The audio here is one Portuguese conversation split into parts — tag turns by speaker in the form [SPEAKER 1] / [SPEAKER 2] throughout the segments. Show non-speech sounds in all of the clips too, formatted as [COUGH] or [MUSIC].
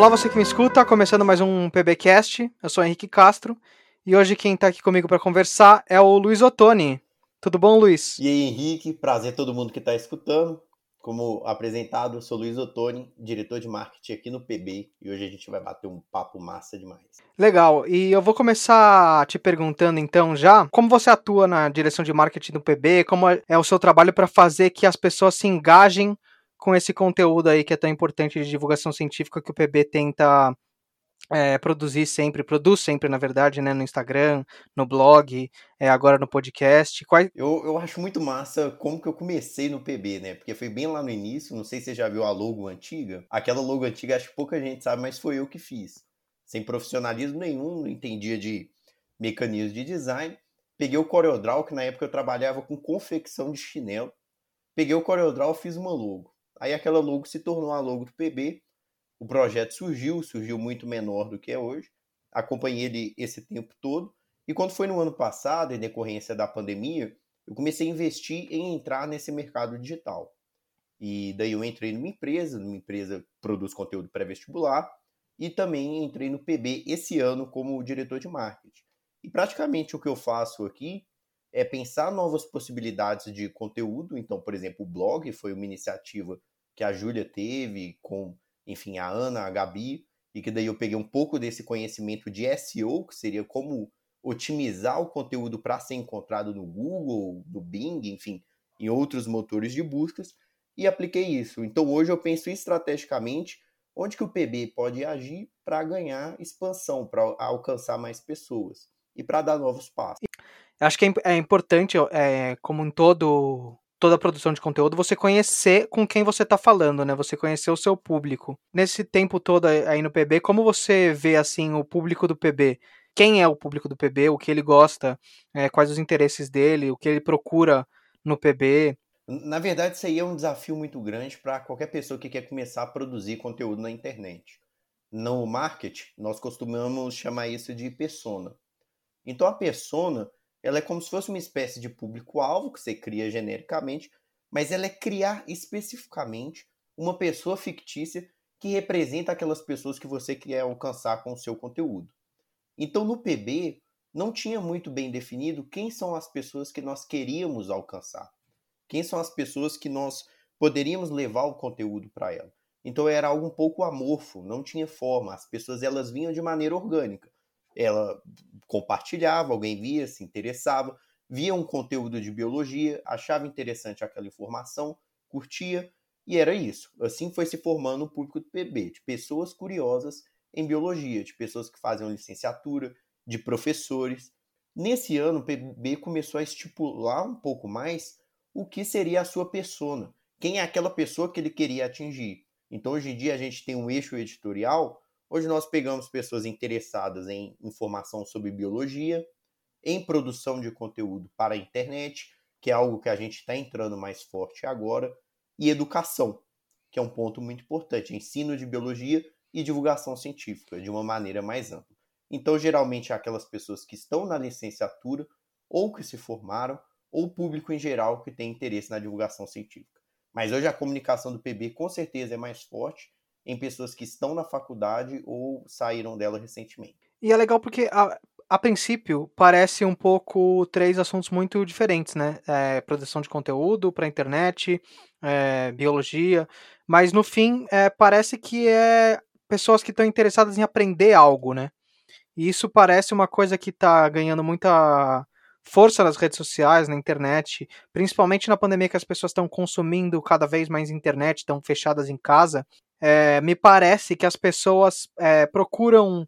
[SPEAKER 1] Olá, você que me escuta, começando mais um PBcast. Eu sou Henrique Castro e hoje quem está aqui comigo para conversar é o Luiz Ottoni. Tudo bom, Luiz?
[SPEAKER 2] E aí, Henrique, prazer todo mundo que está escutando. Como apresentado, eu sou Luiz Ottoni, diretor de marketing aqui no PB, e hoje a gente vai bater um papo massa demais.
[SPEAKER 1] Legal, e eu vou começar te perguntando então já, como você atua na direção de marketing do PB, como é o seu trabalho para fazer que as pessoas se engajem com esse conteúdo aí que é tão importante de divulgação científica que o PB tenta é, produzir sempre, produz sempre, na verdade, né, no Instagram, no blog, é, agora no podcast. Quais...
[SPEAKER 2] Eu, eu acho muito massa como que eu comecei no PB, né? Porque foi bem lá no início, não sei se você já viu a logo antiga. Aquela logo antiga, acho que pouca gente sabe, mas foi eu que fiz. Sem profissionalismo nenhum, não entendia de mecanismos de design. Peguei o CorelDRAW, que na época eu trabalhava com confecção de chinelo. Peguei o CorelDRAW, fiz uma logo. Aí aquela logo se tornou a logo do PB. O projeto surgiu, surgiu muito menor do que é hoje. Acompanhei ele esse tempo todo. E quando foi no ano passado, em decorrência da pandemia, eu comecei a investir em entrar nesse mercado digital. E daí eu entrei numa empresa, numa empresa que produz conteúdo pré-vestibular, e também entrei no PB esse ano como diretor de marketing. E praticamente o que eu faço aqui é pensar novas possibilidades de conteúdo. Então, por exemplo, o blog foi uma iniciativa que a Júlia teve com, enfim, a Ana, a Gabi, e que daí eu peguei um pouco desse conhecimento de SEO, que seria como otimizar o conteúdo para ser encontrado no Google, no Bing, enfim, em outros motores de buscas, e apliquei isso. Então hoje eu penso estrategicamente onde que o PB pode agir para ganhar expansão, para alcançar mais pessoas e para dar novos passos.
[SPEAKER 1] Acho que é, é importante, é, como em todo toda a produção de conteúdo, você conhecer com quem você está falando, né? Você conhecer o seu público. Nesse tempo todo aí no PB, como você vê assim o público do PB? Quem é o público do PB? O que ele gosta? É, quais os interesses dele? O que ele procura no PB?
[SPEAKER 2] Na verdade, isso aí é um desafio muito grande para qualquer pessoa que quer começar a produzir conteúdo na internet. No marketing, nós costumamos chamar isso de persona. Então, a persona ela é como se fosse uma espécie de público-alvo que você cria genericamente, mas ela é criar especificamente uma pessoa fictícia que representa aquelas pessoas que você quer alcançar com o seu conteúdo. Então, no PB, não tinha muito bem definido quem são as pessoas que nós queríamos alcançar, quem são as pessoas que nós poderíamos levar o conteúdo para ela. Então era algo um pouco amorfo, não tinha forma, as pessoas elas vinham de maneira orgânica ela compartilhava, alguém via, se interessava, via um conteúdo de biologia, achava interessante aquela informação, curtia, e era isso. Assim foi se formando o público do PB, de pessoas curiosas em biologia, de pessoas que faziam licenciatura, de professores. Nesse ano, o PB começou a estipular um pouco mais o que seria a sua persona, quem é aquela pessoa que ele queria atingir. Então, hoje em dia, a gente tem um eixo editorial Hoje nós pegamos pessoas interessadas em informação sobre biologia, em produção de conteúdo para a internet, que é algo que a gente está entrando mais forte agora, e educação, que é um ponto muito importante, ensino de biologia e divulgação científica, de uma maneira mais ampla. Então, geralmente, aquelas pessoas que estão na licenciatura, ou que se formaram, ou o público em geral que tem interesse na divulgação científica. Mas hoje a comunicação do PB com certeza é mais forte em pessoas que estão na faculdade ou saíram dela recentemente.
[SPEAKER 1] E é legal porque, a, a princípio, parece um pouco três assuntos muito diferentes, né? É, produção de conteúdo para internet, é, biologia, mas no fim é, parece que é pessoas que estão interessadas em aprender algo, né? E isso parece uma coisa que está ganhando muita força nas redes sociais, na internet, principalmente na pandemia que as pessoas estão consumindo cada vez mais internet, estão fechadas em casa é, me parece que as pessoas é, procuram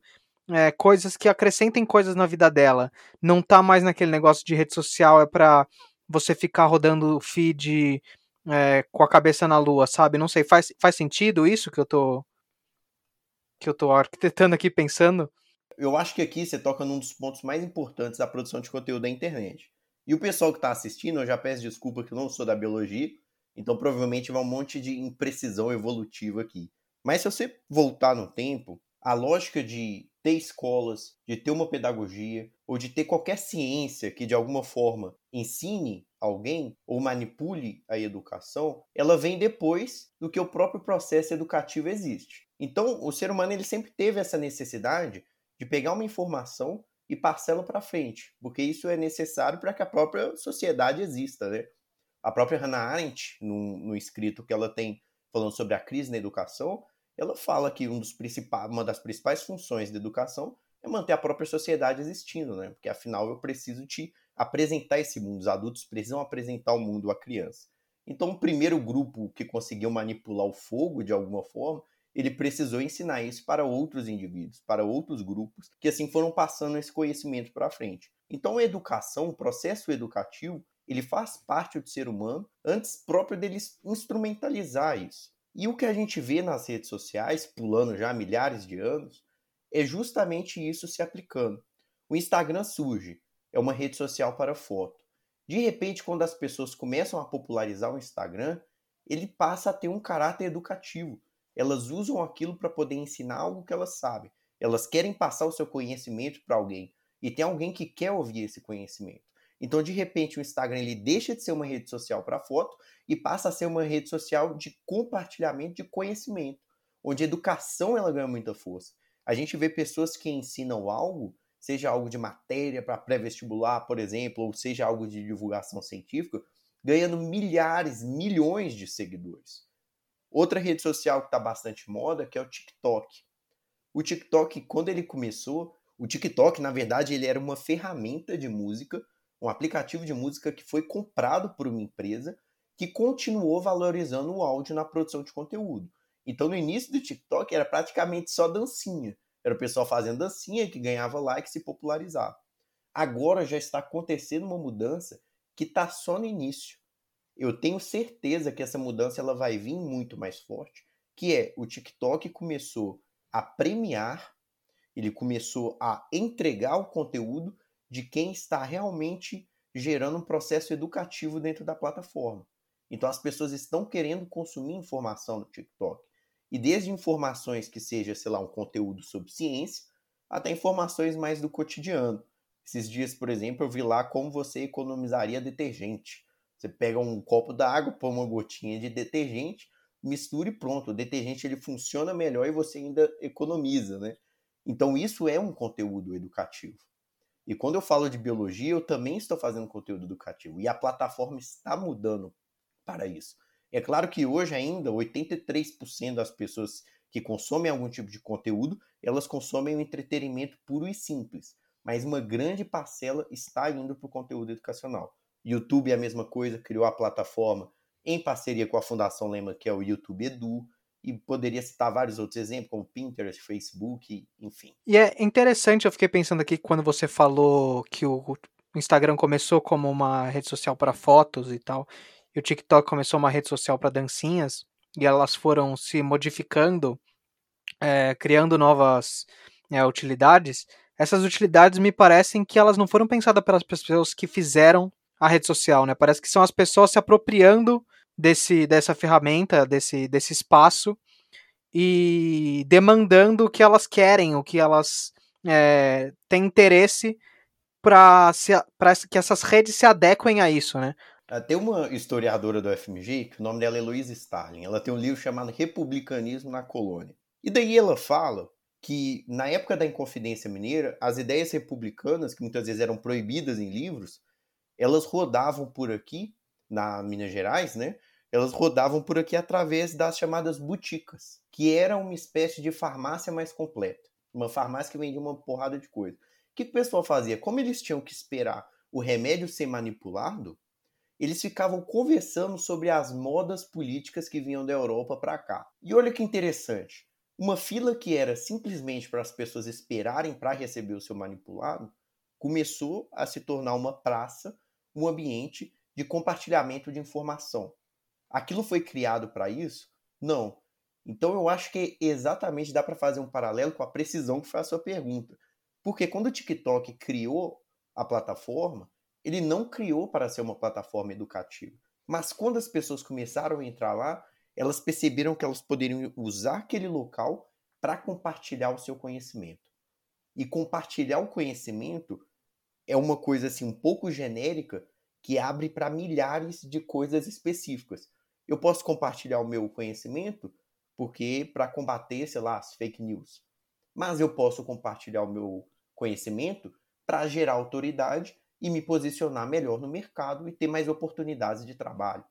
[SPEAKER 1] é, coisas que acrescentem coisas na vida dela. Não tá mais naquele negócio de rede social, é pra você ficar rodando feed com a cabeça na lua, sabe? Não sei, faz, faz sentido isso que eu tô. que eu tô arquitetando aqui pensando?
[SPEAKER 2] Eu acho que aqui você toca num dos pontos mais importantes da produção de conteúdo da internet. E o pessoal que está assistindo, eu já peço desculpa que eu não sou da biologia, então provavelmente vai um monte de imprecisão evolutiva aqui. Mas se você voltar no tempo, a lógica de ter escolas, de ter uma pedagogia ou de ter qualquer ciência que de alguma forma ensine alguém ou manipule a educação, ela vem depois do que o próprio processo educativo existe. Então, o ser humano ele sempre teve essa necessidade de pegar uma informação e passá-la para frente, porque isso é necessário para que a própria sociedade exista, né? A própria Hannah Arendt, no, no escrito que ela tem falando sobre a crise na educação, ela fala que um dos uma das principais funções da educação é manter a própria sociedade existindo, né? Porque afinal eu preciso te apresentar esse mundo, os adultos precisam apresentar o mundo à criança. Então, o primeiro grupo que conseguiu manipular o fogo de alguma forma, ele precisou ensinar isso para outros indivíduos, para outros grupos, que assim foram passando esse conhecimento para frente. Então, a educação, o processo educativo, ele faz parte do ser humano antes próprio dele instrumentalizar isso. E o que a gente vê nas redes sociais, pulando já milhares de anos, é justamente isso se aplicando. O Instagram surge, é uma rede social para foto. De repente, quando as pessoas começam a popularizar o Instagram, ele passa a ter um caráter educativo. Elas usam aquilo para poder ensinar algo que elas sabem. Elas querem passar o seu conhecimento para alguém e tem alguém que quer ouvir esse conhecimento. Então, de repente, o Instagram ele deixa de ser uma rede social para foto e passa a ser uma rede social de compartilhamento de conhecimento, onde a educação ela ganha muita força. A gente vê pessoas que ensinam algo, seja algo de matéria para pré-vestibular, por exemplo, ou seja algo de divulgação científica, ganhando milhares, milhões de seguidores. Outra rede social que está bastante moda que é o TikTok. O TikTok, quando ele começou, o TikTok, na verdade, ele era uma ferramenta de música, um aplicativo de música que foi comprado por uma empresa que continuou valorizando o áudio na produção de conteúdo. Então, no início do TikTok, era praticamente só dancinha. Era o pessoal fazendo dancinha que ganhava like e se popularizava. Agora já está acontecendo uma mudança que está só no início. Eu tenho certeza que essa mudança ela vai vir muito mais forte, que é o TikTok começou a premiar, ele começou a entregar o conteúdo de quem está realmente gerando um processo educativo dentro da plataforma. Então as pessoas estão querendo consumir informação no TikTok. E desde informações que seja, sei lá, um conteúdo sobre ciência, até informações mais do cotidiano. Esses dias, por exemplo, eu vi lá como você economizaria detergente. Você pega um copo d'água, põe uma gotinha de detergente, mistura e pronto. O detergente ele funciona melhor e você ainda economiza, né? Então isso é um conteúdo educativo. E quando eu falo de biologia, eu também estou fazendo conteúdo educativo. E a plataforma está mudando para isso. É claro que hoje ainda 83% das pessoas que consomem algum tipo de conteúdo, elas consomem o um entretenimento puro e simples, mas uma grande parcela está indo para o conteúdo educacional. YouTube é a mesma coisa, criou a plataforma em parceria com a Fundação Lema, que é o YouTube Edu, e poderia citar vários outros exemplos, como Pinterest, Facebook, enfim.
[SPEAKER 1] E é interessante, eu fiquei pensando aqui quando você falou que o Instagram começou como uma rede social para fotos e tal, e o TikTok começou uma rede social para dancinhas e elas foram se modificando, é, criando novas é, utilidades. Essas utilidades me parecem que elas não foram pensadas pelas pessoas que fizeram a rede social, né? Parece que são as pessoas se apropriando desse, dessa ferramenta, desse, desse espaço e demandando o que elas querem, o que elas é, têm interesse para que essas redes se adequem a isso, né?
[SPEAKER 2] Ah, tem uma historiadora do FMG, que o nome dela é Louise Starling. Ela tem um livro chamado Republicanismo na Colônia. E daí ela fala que, na época da Inconfidência Mineira, as ideias republicanas, que muitas vezes eram proibidas em livros, elas rodavam por aqui, na Minas Gerais, né? Elas rodavam por aqui através das chamadas boticas, que era uma espécie de farmácia mais completa. Uma farmácia que vendia uma porrada de coisa. O que o pessoal fazia? Como eles tinham que esperar o remédio ser manipulado, eles ficavam conversando sobre as modas políticas que vinham da Europa para cá. E olha que interessante, uma fila que era simplesmente para as pessoas esperarem para receber o seu manipulado, começou a se tornar uma praça, um ambiente de compartilhamento de informação. Aquilo foi criado para isso? Não. Então eu acho que exatamente dá para fazer um paralelo com a precisão que foi a sua pergunta. Porque quando o TikTok criou a plataforma, ele não criou para ser uma plataforma educativa. Mas quando as pessoas começaram a entrar lá, elas perceberam que elas poderiam usar aquele local para compartilhar o seu conhecimento. E compartilhar o conhecimento é uma coisa assim um pouco genérica que abre para milhares de coisas específicas. Eu posso compartilhar o meu conhecimento porque para combater, sei lá, as fake news. Mas eu posso compartilhar o meu conhecimento para gerar autoridade e me posicionar melhor no mercado e ter mais oportunidades de trabalho.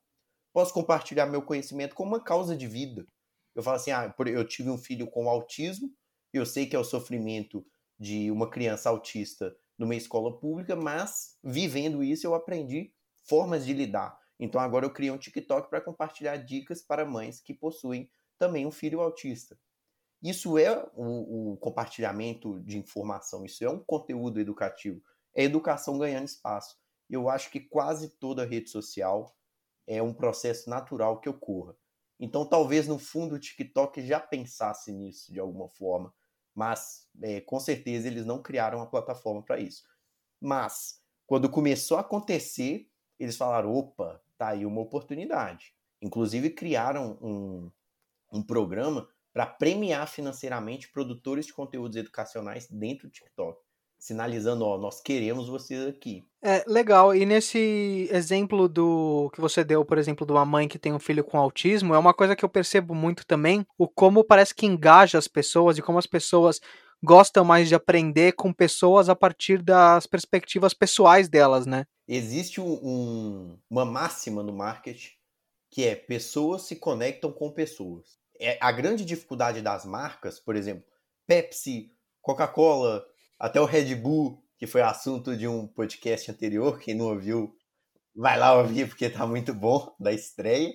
[SPEAKER 2] Posso compartilhar meu conhecimento com uma causa de vida. Eu falo assim: ah, eu tive um filho com autismo, eu sei que é o sofrimento de uma criança autista numa escola pública, mas vivendo isso eu aprendi formas de lidar. Então agora eu criei um TikTok para compartilhar dicas para mães que possuem também um filho autista. Isso é o, o, compartilhamento de informação, isso é um conteúdo educativo. É educação ganhando espaço. Eu acho que quase toda rede social é um processo natural que ocorra. Então, talvez no fundo o TikTok já pensasse nisso de alguma forma, mas é, com certeza eles não criaram uma plataforma para isso. Mas, quando começou a acontecer, eles falaram: opa, tá aí uma oportunidade. Inclusive, criaram um, um programa para premiar financeiramente produtores de conteúdos educacionais dentro do TikTok, sinalizando, ó, nós queremos vocês aqui.
[SPEAKER 1] É, legal. E nesse exemplo do que você deu, por exemplo, de uma mãe que tem um filho com autismo, é uma coisa que eu percebo muito também, o como parece que engaja as pessoas e como as pessoas gostam mais de aprender com pessoas a partir das perspectivas pessoais delas, né?
[SPEAKER 2] Existe um, um, uma máxima no marketing que é pessoas se conectam com pessoas é, a grande dificuldade das marcas, por exemplo, Pepsi, Coca-Cola, até o Red Bull, que foi assunto de um podcast anterior, quem não ouviu, vai lá ouvir porque tá muito bom da estreia.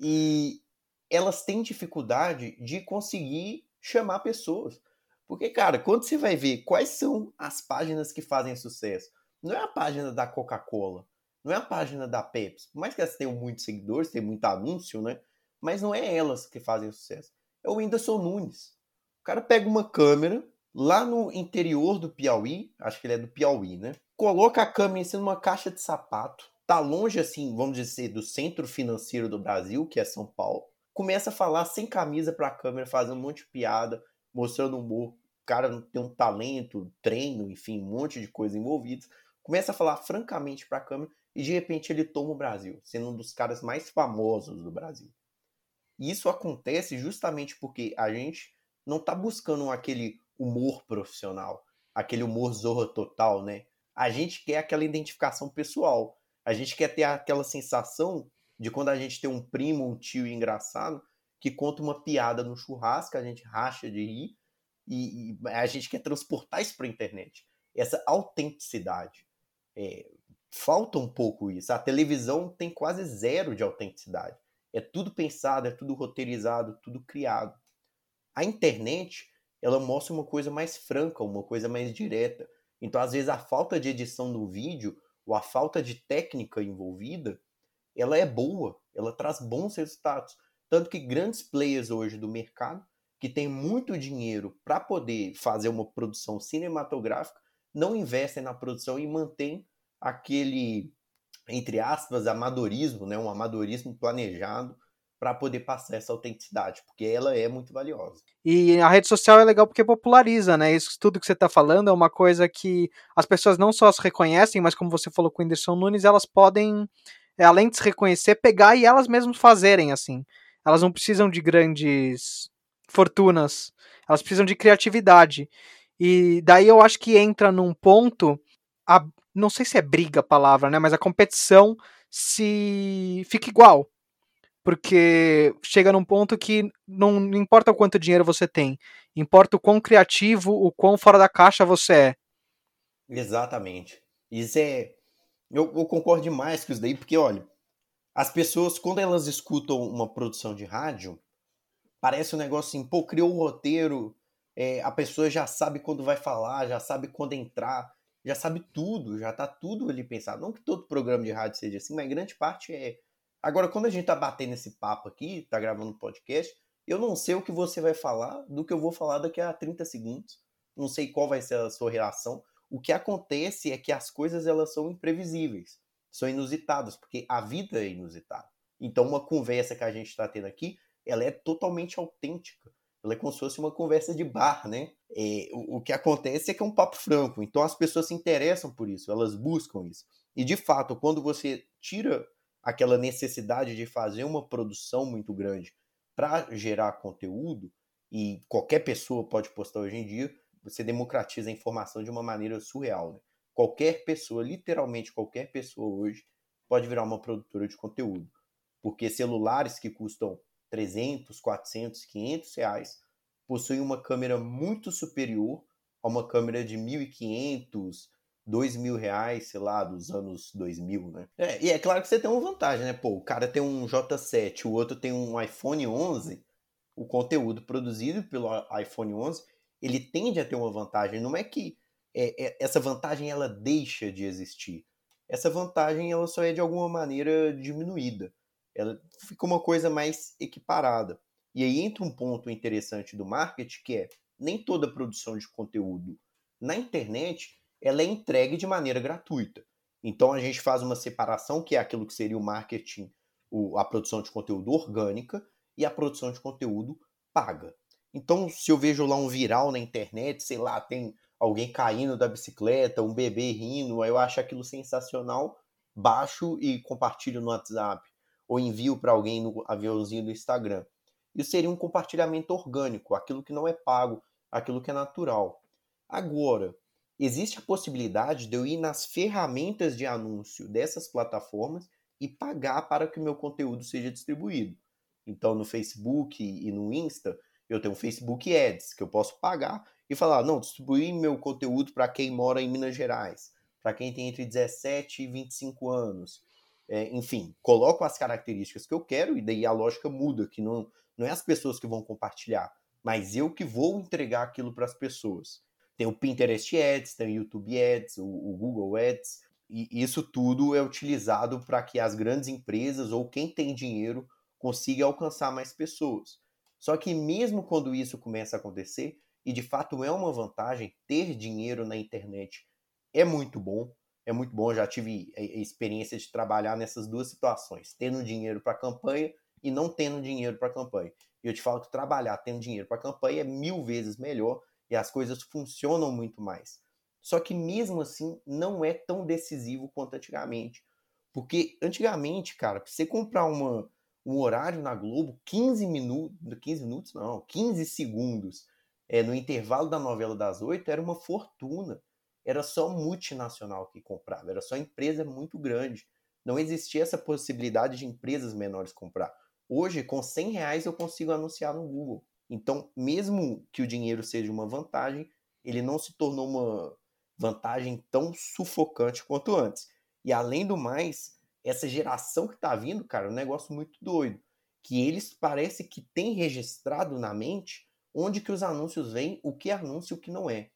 [SPEAKER 2] E elas têm dificuldade de conseguir chamar pessoas. Porque, cara, quando você vai ver quais são as páginas que fazem sucesso, não é a página da Coca-Cola, não é a página da Pepsi. Por mais que elas tenham muitos seguidores, tem muito anúncio, né? Mas não é elas que fazem sucesso. É o Whindersson Nunes. O cara pega uma câmera lá no interior do Piauí, acho que ele é do Piauí, né? Coloca a câmera em cima de uma caixa de sapato, tá longe assim, vamos dizer, do centro financeiro do Brasil, que é São Paulo. Começa a falar sem camisa pra câmera, fazendo um monte de piada, mostrando humor. O cara tem um talento, treino, enfim, um monte de coisa envolvida. Começa a falar francamente pra câmera e de repente ele toma o Brasil, sendo um dos caras mais famosos do Brasil. E isso acontece justamente porque a gente não está buscando aquele humor profissional, aquele humor zorra total, né? A gente quer aquela identificação pessoal. A gente quer ter aquela sensação de quando a gente tem um primo, um tio engraçado, que conta uma piada no churrasco, a gente racha de rir, e, e a gente quer transportar isso para a internet. Essa autenticidade. É, falta um pouco isso. A televisão tem quase zero de autenticidade. É tudo pensado, é tudo roteirizado, tudo criado. A internet, ela mostra uma coisa mais franca, uma coisa mais direta. Então, às vezes, a falta de edição do vídeo ou a falta de técnica envolvida, ela é boa, ela traz bons resultados. Tanto que grandes players hoje do mercado, que têm muito dinheiro para poder fazer uma produção cinematográfica, não investem na produção e mantêm aquele entre aspas, amadorismo, né? um amadorismo planejado para poder passar essa autenticidade, porque ela é muito valiosa.
[SPEAKER 1] E a rede social é legal porque populariza, né? Isso tudo que você está falando é uma coisa que as pessoas não só se reconhecem, mas como você falou com o Whindersson Nunes, elas podem, é, além de se reconhecer, pegar e elas mesmas fazerem, assim. Elas não precisam de grandes fortunas, elas precisam de criatividade. E daí eu acho que entra num ponto a, não sei se é briga a palavra, né? Mas a competição se fica igual. Porque chega num ponto que não importa o quanto dinheiro você tem, importa o quão criativo, o quão fora da caixa você é.
[SPEAKER 2] Exatamente. Isso é. Eu, eu concordo demais com isso daí, porque, olha, as pessoas, quando elas escutam uma produção de rádio, parece um negócio assim, pô, criou um roteiro, é, a pessoa já sabe quando vai falar, já sabe quando entrar, já sabe tudo, já tá tudo ali pensado. Não que todo programa de rádio seja assim, mas grande parte é. Agora, quando a gente tá batendo esse papo aqui, tá gravando um podcast, eu não sei o que você vai falar do que eu vou falar daqui a 30 segundos. Não sei qual vai ser a sua reação. O que acontece é que as coisas elas são imprevisíveis, são inusitadas, porque a vida é inusitada. Então, uma conversa que a gente está tendo aqui, ela é totalmente autêntica. Ela é como se fosse uma conversa de bar, né? É, o, o, que acontece é que é um papo franco. Então as pessoas se interessam por isso, elas buscam isso. E de fato, quando você tira aquela necessidade de fazer uma produção muito grande para gerar conteúdo, e qualquer pessoa pode postar hoje em dia, você democratiza a informação de uma maneira surreal. Né? Qualquer pessoa, literalmente qualquer pessoa hoje, pode virar uma produtora de conteúdo. Porque celulares que custam 300, 400, 500 reais possuem uma câmera muito superior a uma câmera de 1.500, dois mil reais, sei lá, dos anos 2000, né? É, e é claro que você tem uma vantagem, né? Pô, o cara tem um J7, o outro tem um iPhone 11, o conteúdo produzido pelo iPhone 11, ele tende a ter uma vantagem. Não é que é, é, essa vantagem ela deixa de existir. Essa vantagem ela só é de alguma maneira diminuída. Ela fica uma coisa mais equiparada. E aí entra um ponto interessante do marketing que é nem toda produção de conteúdo na internet ela é entregue de maneira gratuita. Então a gente faz uma separação que é aquilo que seria o marketing, a produção de conteúdo orgânica e a produção de conteúdo paga. Então, se eu vejo lá um viral na internet, sei lá, tem alguém caindo da bicicleta, um bebê rindo, eu acho aquilo sensacional, baixo e compartilho no WhatsApp ou envio para alguém no aviãozinho do Instagram. Isso seria um compartilhamento orgânico, aquilo que não é pago, aquilo que é natural. Agora, existe a possibilidade de eu ir nas ferramentas de anúncio dessas plataformas e pagar para que o meu conteúdo seja distribuído. Então, no Facebook e no Insta, eu tenho Facebook Ads, que eu posso pagar e falar, não, distribuir meu conteúdo para quem mora em Minas Gerais, para quem tem entre 17 e 25 anos. É, enfim, coloco as características que eu quero e daí a lógica muda, que não, não é as pessoas que vão compartilhar, mas eu que vou entregar aquilo para as pessoas. Tem o Pinterest Ads, tem o YouTube Ads, o, o Google Ads, e isso tudo é utilizado para que as grandes empresas ou quem tem dinheiro consiga alcançar mais pessoas. Só que mesmo quando isso começa a acontecer, e de fato é uma vantagem ter dinheiro na internet, é muito bom. É muito bom, já tive a experiência de trabalhar nessas duas situações, tendo dinheiro para campanha e não tendo dinheiro para campanha. E eu te falo que trabalhar tendo dinheiro para campanha é mil vezes melhor e as coisas funcionam muito mais. Só que mesmo assim não é tão decisivo quanto antigamente. Porque antigamente, cara, pra você comprar uma, um horário na Globo, 15 minutos, 15 minutos não, 15 segundos, é, no intervalo da novela das oito, era uma fortuna. Era só multinacional que comprava, era só empresa muito grande. Não existia essa possibilidade de empresas menores comprar. Hoje, com 100 reais, eu consigo anunciar no Google. Então, mesmo que o dinheiro seja uma vantagem, ele não se tornou uma vantagem tão sufocante quanto antes. E além do mais, essa geração que está vindo, cara, é um negócio muito doido. Que eles parece que têm registrado na mente onde que os anúncios vêm, o que é anúncio e o que não é.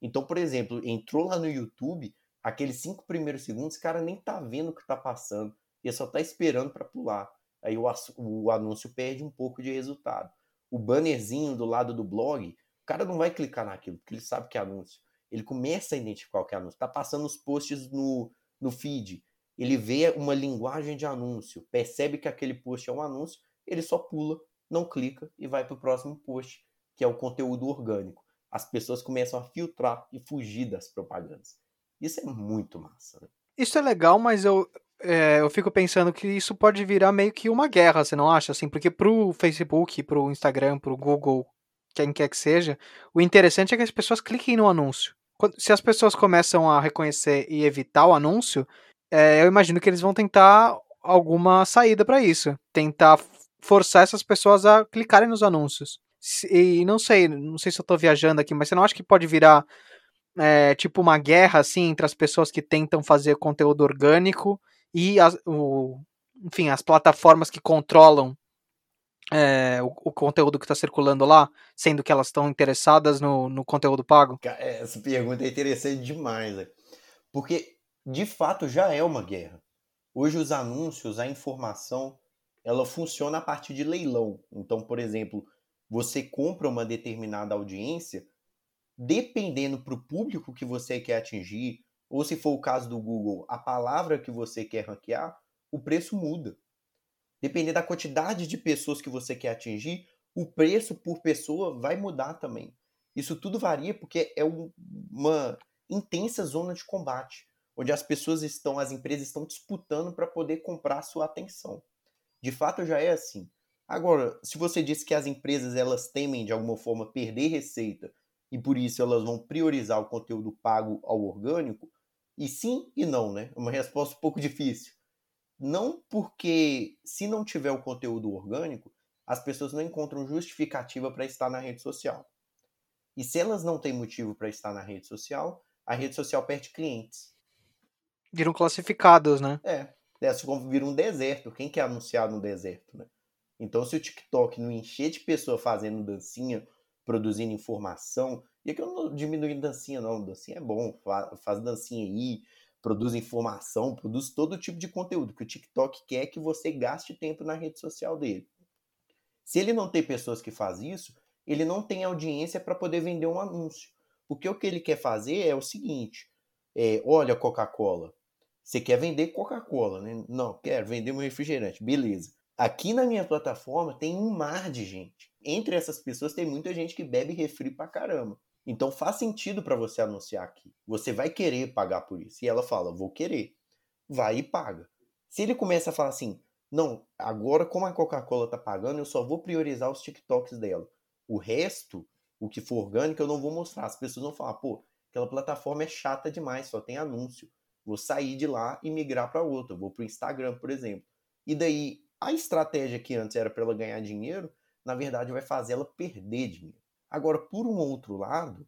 [SPEAKER 2] Então, por exemplo, entrou lá no YouTube, aqueles cinco primeiros segundos, o cara nem tá vendo o que tá passando, ele só tá esperando para pular. Aí o, o anúncio perde um pouco de resultado o bannerzinho do lado do blog, o cara não vai clicar naquilo, porque ele sabe que é anúncio. Ele começa a identificar o que é anúncio. Está passando os posts no, no feed. Ele vê uma linguagem de anúncio, percebe que aquele post é um anúncio, ele só pula, não clica e vai para o próximo post, que é o conteúdo orgânico. As pessoas começam a filtrar e fugir das propagandas. Isso é muito massa. Né?
[SPEAKER 1] Isso é legal, mas eu, é, eu fico pensando que isso pode virar meio que uma guerra, você não acha? Assim, porque pro Facebook, pro Instagram, pro Google, quem quer que seja, o interessante é que as pessoas cliquem no anúncio. Se as pessoas começam a reconhecer e evitar o anúncio, é, eu imagino que eles vão tentar alguma saída para isso. Tentar forçar essas pessoas a clicarem nos anúncios. E não sei, não sei se eu tô viajando aqui, mas você não acha que pode virar é, tipo uma guerra assim entre as pessoas que tentam fazer conteúdo orgânico e as, o, enfim, as plataformas que controlam é, o, o, conteúdo que está circulando lá, sendo que elas estão interessadas no, no conteúdo pago?
[SPEAKER 2] É, essa pergunta é interessante demais, né? porque de fato já é uma guerra. Hoje os anúncios, a informação, ela funciona a partir de leilão. Então, por exemplo, você compra uma determinada audiência, dependendo para o público que você quer atingir, ou se for o caso do Google, a palavra que você quer ranquear, o preço muda. Dependendo da quantidade de pessoas que você quer atingir, o preço por pessoa vai mudar também. Isso tudo varia porque é uma intensa zona de combate. onde as pessoas estão, as empresas estão disputando para poder comprar sua atenção. De fato já é assim. Agora, se você disse que as empresas elas temem de alguma forma perder receita e por isso elas vão priorizar o conteúdo pago ao orgânico, e sim e não, né? Uma resposta um pouco [LAUGHS] difícil. Não porque se não tiver o conteúdo orgânico, as pessoas não encontram justificativa para estar na rede social. E se elas não têm motivo para estar na rede social, a rede social perde clientes.
[SPEAKER 1] Viram classificados, né?
[SPEAKER 2] É. Dessa como vira um deserto. Quem quer anunciar no deserto, né? Então, se o TikTok não encher de pessoa fazendo dancinha, produzindo informação, e aqui eu não diminuindo dancinha, não. Dancinha é bom, faz dancinha aí, produz informação, produz todo tipo de conteúdo, que o TikTok quer que você gaste tempo na rede social dele. Se ele não tem pessoas que fazem isso, ele não tem audiência para poder vender um anúncio. Porque o que ele quer fazer é o seguinte: é, olha, Coca-Cola, você quer vender Coca-Cola, né? Não, quero vender um refrigerante, beleza. Aqui na minha plataforma tem um mar de gente. Entre essas pessoas tem muita gente que bebe refri pra caramba. Então faz sentido para você anunciar aqui. Você vai querer pagar por isso. E ela fala, vou querer. Vai e paga. Se ele começa a falar assim, não, agora como a Coca-Cola tá pagando, eu só vou priorizar os TikToks dela. O resto, o que for orgânico, eu não vou mostrar. As pessoas vão falar, pô, aquela plataforma é chata demais, só tem anúncio. Vou sair de lá e migrar para outra. Vou pro Instagram, por exemplo. E daí a estratégia que antes era para ela ganhar dinheiro, na verdade vai fazer ela perder dinheiro. Agora, por um outro lado,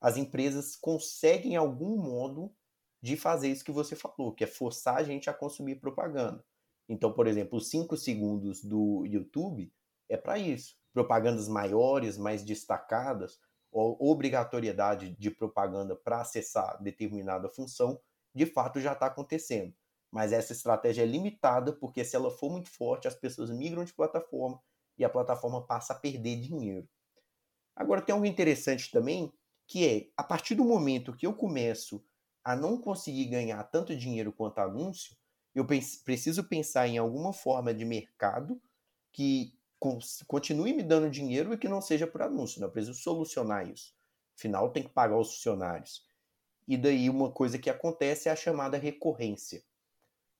[SPEAKER 2] as empresas conseguem algum modo de fazer isso que você falou, que é forçar a gente a consumir propaganda. Então, por exemplo, os 5 segundos do YouTube é para isso. Propagandas maiores, mais destacadas, ou obrigatoriedade de propaganda para acessar determinada função, de fato já está acontecendo. Mas essa estratégia é limitada porque se ela for muito forte, as pessoas migram de plataforma e a plataforma passa a perder dinheiro. Agora tem algo interessante também, que é a partir do momento que eu começo a não conseguir ganhar tanto dinheiro quanto anúncio, eu preciso pensar em alguma forma de mercado que continue me dando dinheiro e que não seja por anúncio. Né? Eu preciso solucionar isso. Afinal, tem que pagar os funcionários. E daí uma coisa que acontece é a chamada recorrência.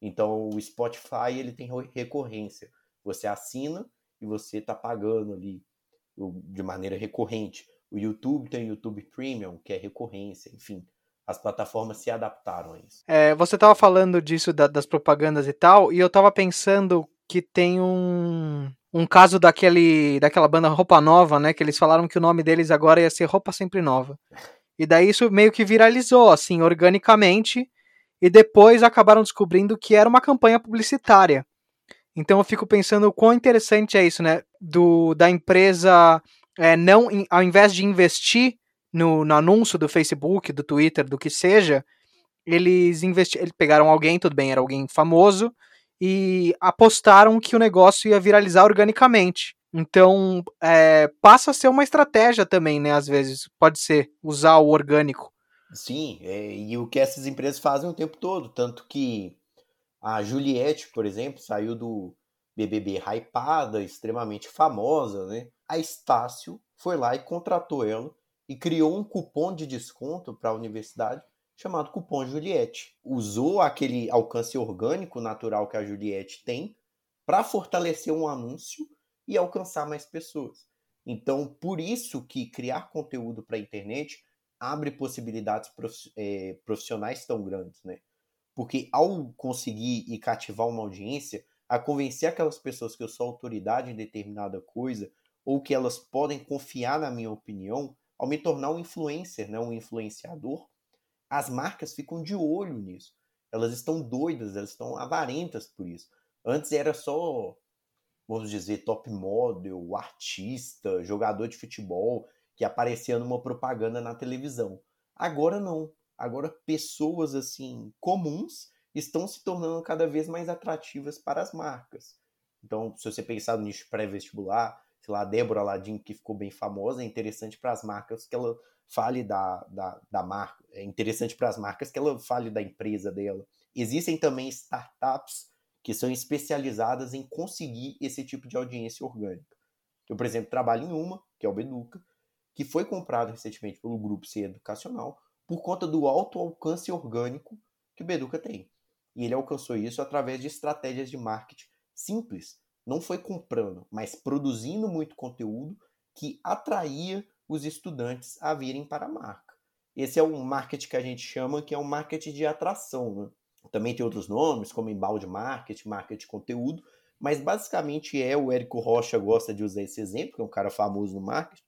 [SPEAKER 2] Então o Spotify ele tem recorrência. Você assina e você está pagando ali de maneira recorrente. O YouTube tem o YouTube Premium, que é recorrência, enfim. As plataformas se adaptaram a isso.
[SPEAKER 1] É, você estava falando disso da, das propagandas e tal, e eu estava pensando que tem um, um caso daquele, daquela banda Roupa Nova, né? Que eles falaram que o nome deles agora ia ser Roupa Sempre Nova. E daí isso meio que viralizou, assim, organicamente e depois acabaram descobrindo que era uma campanha publicitária. Então eu fico pensando o quão interessante é isso, né? Do, da empresa é, não, ao invés de investir no, no, anúncio do Facebook, do Twitter, do que seja, eles investiram, eles pegaram alguém, tudo bem, era alguém famoso, e apostaram que o negócio ia viralizar organicamente. Então, é, passa a ser uma estratégia também, né? Às vezes, pode ser usar o orgânico.
[SPEAKER 2] Sim, é, e o que essas empresas fazem o tempo todo. Tanto que a Juliette, por exemplo, saiu do BBB hypada, extremamente famosa, né? A Estácio foi lá e contratou ela e criou um cupom de desconto para a universidade chamado Cupom Juliette. Usou aquele alcance orgânico natural que a Juliette tem para fortalecer um anúncio e alcançar mais pessoas. Então, por isso que criar conteúdo para a internet abre possibilidades é, profissionais tão grandes, né? Porque ao conseguir e cativar uma audiência, a convencer aquelas pessoas que eu sou autoridade em determinada coisa, ou que elas podem confiar na minha opinião, ao me tornar um influencer, né, um influenciador, as marcas ficam de olho nisso. Elas estão doidas, elas estão avarentas por isso. Antes era só, vamos dizer, top model, artista, jogador de futebol que aparecia numa propaganda na televisão. Agora não. Agora pessoas assim comuns estão se tornando cada vez mais atrativas para as marcas. Então, se você pensar no nicho pré-vestibular, sei lá, a Débora Ladin, que ficou bem famosa, é interessante para as marcas que ela fale da, da, da marca, é interessante para as marcas que ela fale da empresa dela. Existem também startups que são especializadas em conseguir esse tipo de audiência orgânica. Eu, por exemplo, trabalho em uma, que é o Beduca, que foi comprado recentemente pelo Grupo C Educacional por conta do alto alcance orgânico que o Beduca tem. E ele alcançou isso através de estratégias de marketing simples. Não foi comprando, mas produzindo muito conteúdo que atraía os estudantes a virem para a marca. Esse é um marketing que a gente chama que é um marketing de atração. Né? Também tem outros nomes, como embalde marketing, marketing conteúdo, mas basicamente é o Érico Rocha gosta de usar esse exemplo, que é um cara famoso no marketing,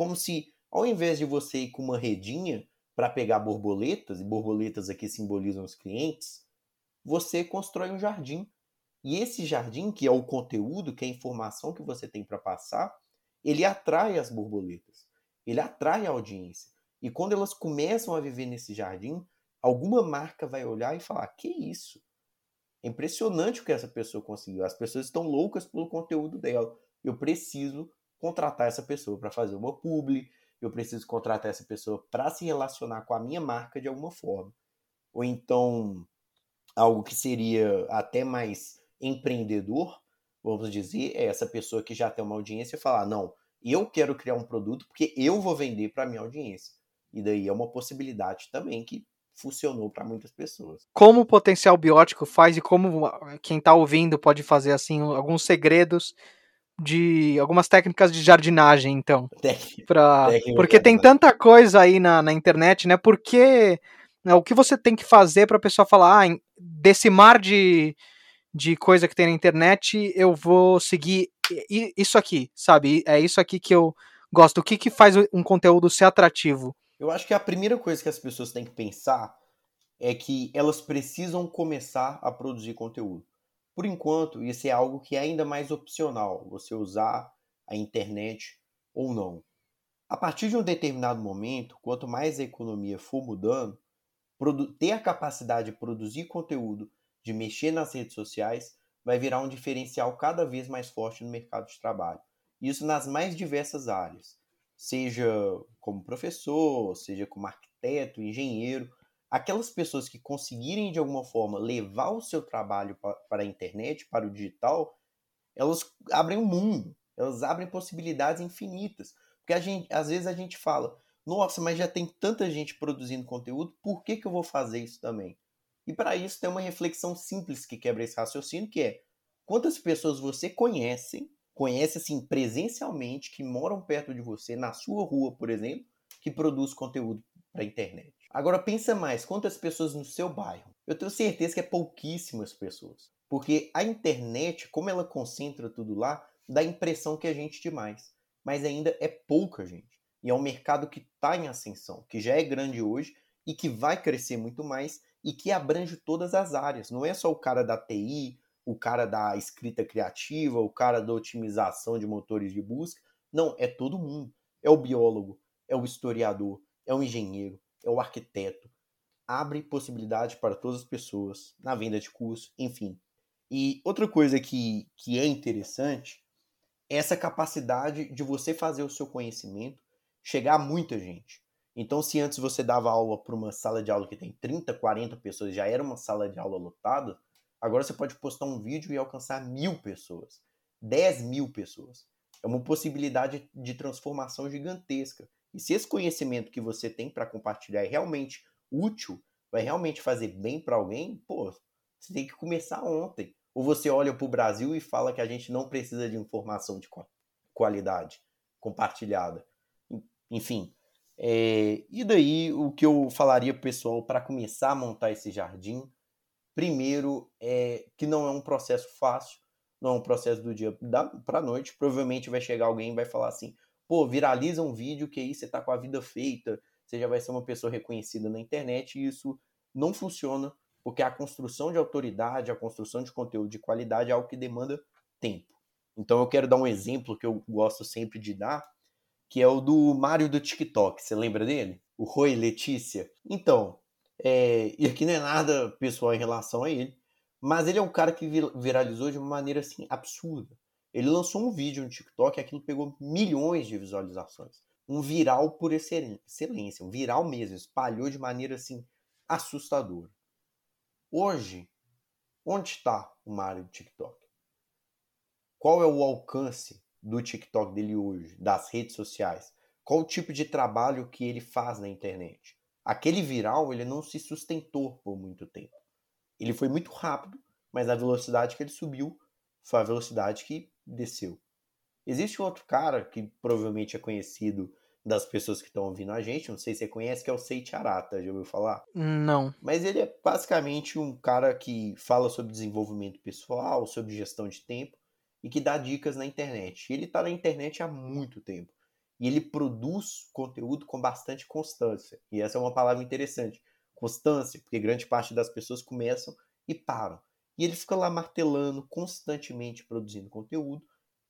[SPEAKER 2] como se ao invés de você ir com uma redinha para pegar borboletas, e borboletas aqui simbolizam os clientes, você constrói um jardim. E esse jardim, que é o conteúdo, que é a informação que você tem para passar, ele atrai as borboletas, ele atrai a audiência. E quando elas começam a viver nesse jardim, alguma marca vai olhar e falar: que isso? É impressionante o que essa pessoa conseguiu. As pessoas estão loucas pelo conteúdo dela. Eu preciso contratar essa pessoa para fazer uma publi, eu preciso contratar essa pessoa para se relacionar com a minha marca de alguma forma. Ou então, algo que seria até mais empreendedor, vamos dizer, é essa pessoa que já tem uma audiência falar: não, eu quero criar um produto porque eu vou vender para minha audiência. E daí é uma possibilidade também que funcionou para muitas pessoas.
[SPEAKER 1] Como o potencial biótico faz e como quem está ouvindo pode fazer assim alguns segredos de algumas técnicas de jardinagem, então. Pra... Porque tem tanta coisa aí na, na internet, né? Porque né, o que você tem que fazer para a pessoa falar, ah, desse mar de, de coisa que tem na internet, eu vou seguir isso aqui, sabe? É isso aqui que eu gosto. O que, que faz um conteúdo ser atrativo?
[SPEAKER 2] Eu acho que a primeira coisa que as pessoas têm que pensar é que elas precisam começar a produzir conteúdo. Por enquanto, isso é algo que é ainda mais opcional, você usar a internet ou não. A partir de um determinado momento, quanto mais a economia for mudando, ter a capacidade de produzir conteúdo, de mexer nas redes sociais, vai virar um diferencial cada vez mais forte no mercado de trabalho. Isso nas mais diversas áreas, seja como professor, seja como arquiteto, engenheiro, aquelas pessoas que conseguirem de alguma forma levar o seu trabalho para a internet, para o digital, elas abrem um mundo, elas abrem possibilidades infinitas. Porque a gente, às vezes a gente fala, nossa, mas já tem tanta gente produzindo conteúdo, por que, que eu vou fazer isso também? E para isso tem uma reflexão simples que quebra esse raciocínio, que é quantas pessoas você conhece, conhece assim presencialmente, que moram perto de você, na sua rua, por exemplo, que produz conteúdo para a internet. Agora pensa mais, quantas pessoas no seu bairro? Eu tenho certeza que é pouquíssimas pessoas. Porque a internet, como ela concentra tudo lá, dá a impressão que é gente demais. Mas ainda é pouca gente. E é um mercado que está em ascensão, que já é grande hoje e que vai crescer muito mais e que abrange todas as áreas. Não é só o cara da TI, o cara da escrita criativa, o cara da otimização de motores de busca. Não, é todo mundo. É o biólogo, é o historiador, é o engenheiro, é o arquiteto. Abre possibilidade para todas as pessoas na venda de curso, enfim. E outra coisa que, que é interessante é essa capacidade de você fazer o seu conhecimento chegar a muita gente. Então, se antes você dava aula para uma sala de aula que tem 30, 40 pessoas, já era uma sala de aula lotada, agora você pode postar um vídeo e alcançar mil pessoas, 10 mil pessoas. É uma possibilidade de transformação gigantesca. E se esse conhecimento que você tem para compartilhar é realmente útil, vai realmente fazer bem para alguém, pô, você tem que começar ontem. Ou você olha para o Brasil e fala que a gente não precisa de informação de qualidade compartilhada. Enfim. É... e daí o que eu falaria para o pessoal para começar a montar esse jardim? Primeiro, é que não é um processo fácil, não é um processo do dia para a noite. Provavelmente vai chegar alguém e vai falar assim: pô, viraliza um vídeo que aí você tá com a vida feita, você já vai ser uma pessoa reconhecida na internet e isso não funciona, porque a construção de autoridade, a construção de conteúdo de qualidade é algo que demanda tempo. Então eu quero dar um exemplo que eu gosto sempre de dar, que é o do Mário do TikTok. Você lembra dele? O Roi Letícia. Então, é, e aqui não é nada pessoal em relação a ele, mas ele é um cara que viralizou de uma maneira assim absurda. Ele lançou um vídeo no TikTok e aquilo pegou milhões de visualizações. Um viral por excelência, um viral mesmo, espalhou de maneira assim assustadora. Hoje, onde está o Mário do TikTok? Qual é o alcance do TikTok dele hoje, das redes sociais? Qual o tipo de trabalho que ele faz na internet? aquele viral ele não se sustentou por muito tempo. Ele foi muito rápido, mas a velocidade que ele subiu foi a velocidade que desceu. Existe um outro cara que provavelmente é conhecido das pessoas que estão ouvindo a gente, não sei se você conhece, que é o Seiichi Arata, já ouviu falar?
[SPEAKER 1] Não.
[SPEAKER 2] Mas ele é basicamente um cara que fala sobre desenvolvimento pessoal, sobre gestão de tempo e que dá dicas na internet. Ele está na internet há muito tempo. E ele produz conteúdo com bastante constância. E essa é uma palavra interessante. Constância, porque grande parte das pessoas começam e param. E ele fica lá martelando, constantemente produzindo conteúdo.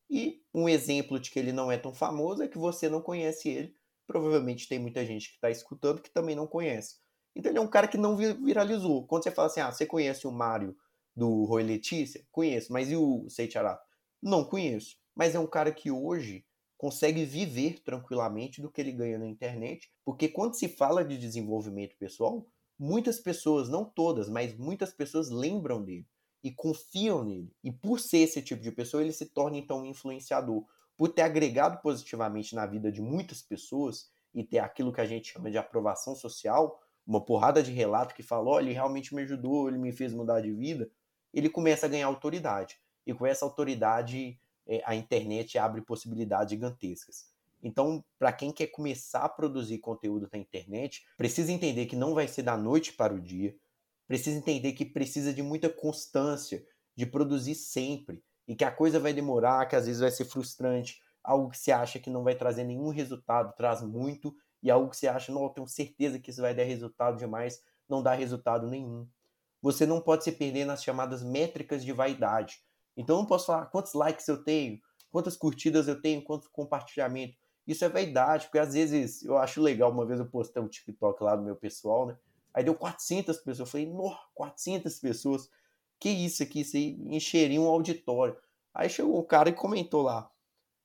[SPEAKER 2] E um exemplo de que ele não é tão famoso é que você não conhece ele. Provavelmente tem muita gente que está escutando que também não conhece. Então ele é um cara que não viralizou. Quando você fala assim, ah, você conhece o Mário do Roy Letícia? Conheço. Mas e o Seitará? Não conheço. Mas é um cara que hoje consegue viver tranquilamente do que ele ganha na internet, porque quando se fala de desenvolvimento pessoal, muitas pessoas, não todas, mas muitas pessoas lembram dele e confiam nele. E por ser esse tipo de pessoa, ele se torna então um influenciador. Por ter agregado positivamente na vida de muitas pessoas e ter aquilo que a gente chama de aprovação social, uma porrada de relato que fala: ele realmente me ajudou, ele me fez mudar de vida, ele começa a ganhar autoridade. E com essa autoridade, é, a internet abre possibilidades gigantescas. Então, para quem quer começar a produzir conteúdo na internet, precisa entender que não vai ser da noite para o dia, precisa entender que precisa de muita constância, de produzir sempre, e que a coisa vai demorar, que às vezes vai ser frustrante, algo que você acha que não vai trazer nenhum resultado, traz muito, e algo que você acha, não, eu tenho certeza que isso vai dar resultado demais, não dá resultado nenhum. Você não pode se perder nas chamadas métricas de vaidade. Então eu não posso falar quantos likes eu tenho, quantas curtidas eu tenho, quantos compartilhamentos. Isso é vaidade, porque às vezes eu acho legal. Uma vez eu postei um TikTok lá do meu pessoal, né? Aí deu 400 pessoas. Eu falei, nossa, 400 pessoas. Que isso aqui? Isso aí encheria um auditório. Aí chegou um cara e comentou lá: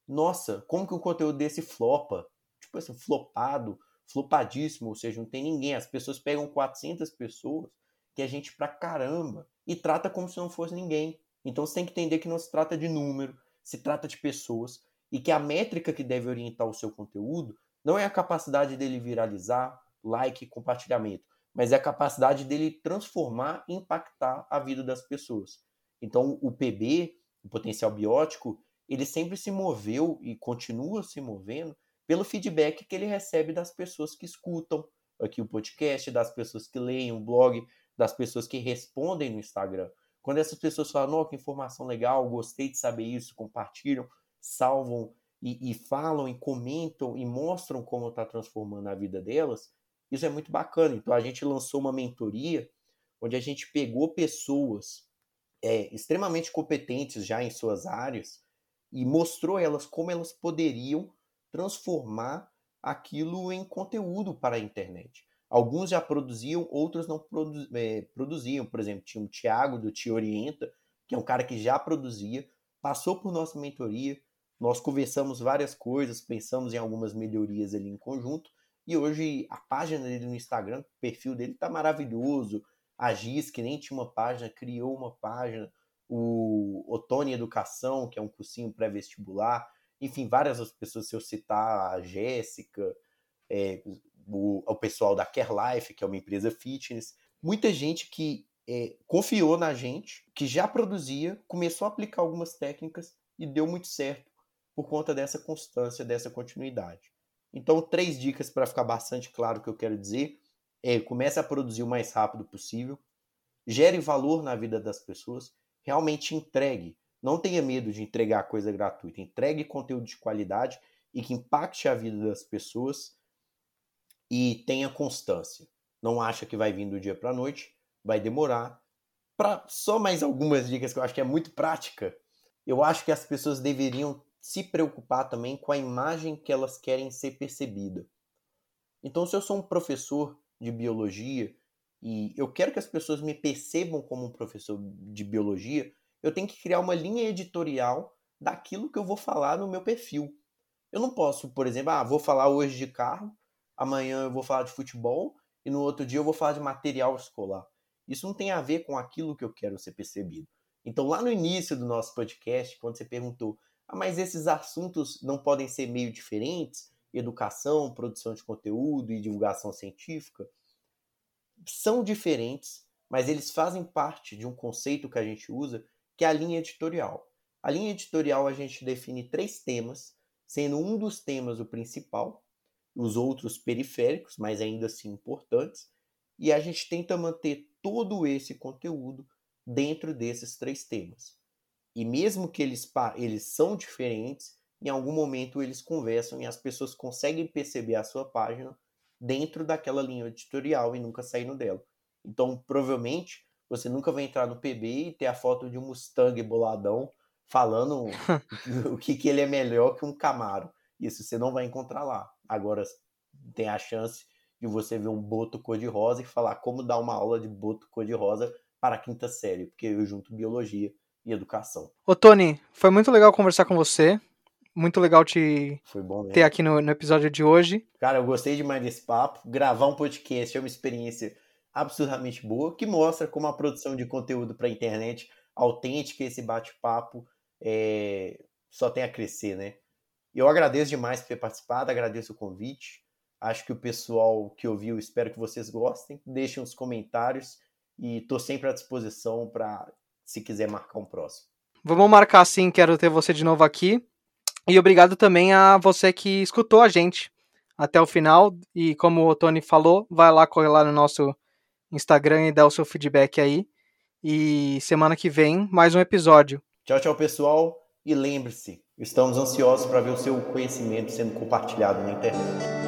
[SPEAKER 2] Nossa, como que um conteúdo desse flopa? Tipo assim, flopado, flopadíssimo. Ou seja, não tem ninguém. As pessoas pegam 400 pessoas, que é gente pra caramba, e trata como se não fosse ninguém. Então você tem que entender que não se trata de número, se trata de pessoas e que a métrica que deve orientar o seu conteúdo não é a capacidade dele viralizar, like compartilhamento, mas é a capacidade dele transformar e impactar a vida das pessoas. Então o PB, o potencial biótico, ele sempre se moveu e continua se movendo pelo feedback que ele recebe das pessoas que escutam aqui o podcast, das pessoas que leem o blog, das pessoas que respondem no Instagram. Quando essas pessoas falam, oh, que informação legal, gostei de saber isso, compartilham, salvam e, e falam e comentam e mostram como está transformando a vida delas, isso é muito bacana. Então a gente lançou uma mentoria onde a gente pegou pessoas é, extremamente competentes já em suas áreas e mostrou elas como elas poderiam transformar aquilo em conteúdo para a internet. Alguns já produziam, outros não produ é, produziam. Por exemplo, tinha o Thiago do Te Orienta, que é um cara que já produzia, passou por nossa mentoria, nós conversamos várias coisas, pensamos em algumas melhorias ali em conjunto, e hoje a página dele no Instagram, o perfil dele tá maravilhoso. A Giz, que nem tinha uma página, criou uma página. O Otone Educação, que é um cursinho pré-vestibular. Enfim, várias outras pessoas, se eu citar a Jéssica, é, o, o pessoal da Care Life, que é uma empresa fitness, muita gente que é, confiou na gente, que já produzia, começou a aplicar algumas técnicas e deu muito certo por conta dessa constância, dessa continuidade. Então, três dicas para ficar bastante claro o que eu quero dizer. É, comece a produzir o mais rápido possível, gere valor na vida das pessoas, realmente entregue. Não tenha medo de entregar coisa gratuita. Entregue conteúdo de qualidade e que impacte a vida das pessoas e tenha constância. Não acha que vai vir do dia para a noite, vai demorar. Para só mais algumas dicas que eu acho que é muito prática, eu acho que as pessoas deveriam se preocupar também com a imagem que elas querem ser percebida. Então, se eu sou um professor de biologia e eu quero que as pessoas me percebam como um professor de biologia, eu tenho que criar uma linha editorial daquilo que eu vou falar no meu perfil. Eu não posso, por exemplo, ah, vou falar hoje de carro, amanhã eu vou falar de futebol e no outro dia eu vou falar de material escolar. Isso não tem a ver com aquilo que eu quero ser percebido. Então, lá no início do nosso podcast, quando você perguntou, ah, mas esses assuntos não podem ser meio diferentes? Educação, produção de conteúdo e divulgação científica? são diferentes, mas eles fazem parte de um conceito que a gente usa, que é a linha editorial. A linha editorial a gente define três temas, sendo um dos temas o principal, os outros periféricos, mas ainda assim importantes, e a gente tenta manter todo esse conteúdo dentro desses três temas. E mesmo que eles, eles são diferentes, em algum momento eles conversam e as pessoas conseguem perceber a sua página dentro daquela linha editorial e nunca saindo dela. Então, provavelmente, você nunca vai entrar no PB e ter a foto de um Mustang boladão falando [LAUGHS] o que, que ele é melhor que um Camaro. Isso você não vai encontrar lá. Agora, tem a chance de você ver um boto cor-de-rosa e falar como dar uma aula de boto cor-de-rosa para a quinta série, porque eu junto biologia e educação.
[SPEAKER 1] Ô Tony, foi muito legal conversar com você. Muito legal te ter aqui no, no, episódio de hoje.
[SPEAKER 2] Cara, eu gostei demais desse papo. Gravar um podcast é uma experiência absurdamente boa, que mostra como a produção de conteúdo para a internet autêntica, esse bate-papo, é... só tem a crescer, né? Eu agradeço demais por ter participado, agradeço o convite. Acho que o pessoal que ouviu, espero que vocês gostem. Deixem os comentários e estou sempre à disposição para se quiser marcar um próximo.
[SPEAKER 1] Vamos marcar sim, quero ter você de novo aqui. E obrigado também a você que escutou a gente até o final. E como o Tony falou, vai lá, corre lá no nosso Instagram e dá o seu feedback aí. E semana que vem, mais um episódio.
[SPEAKER 2] Tchau, tchau, pessoal. E lembre-se, estamos ansiosos para ver o seu conhecimento sendo compartilhado na internet.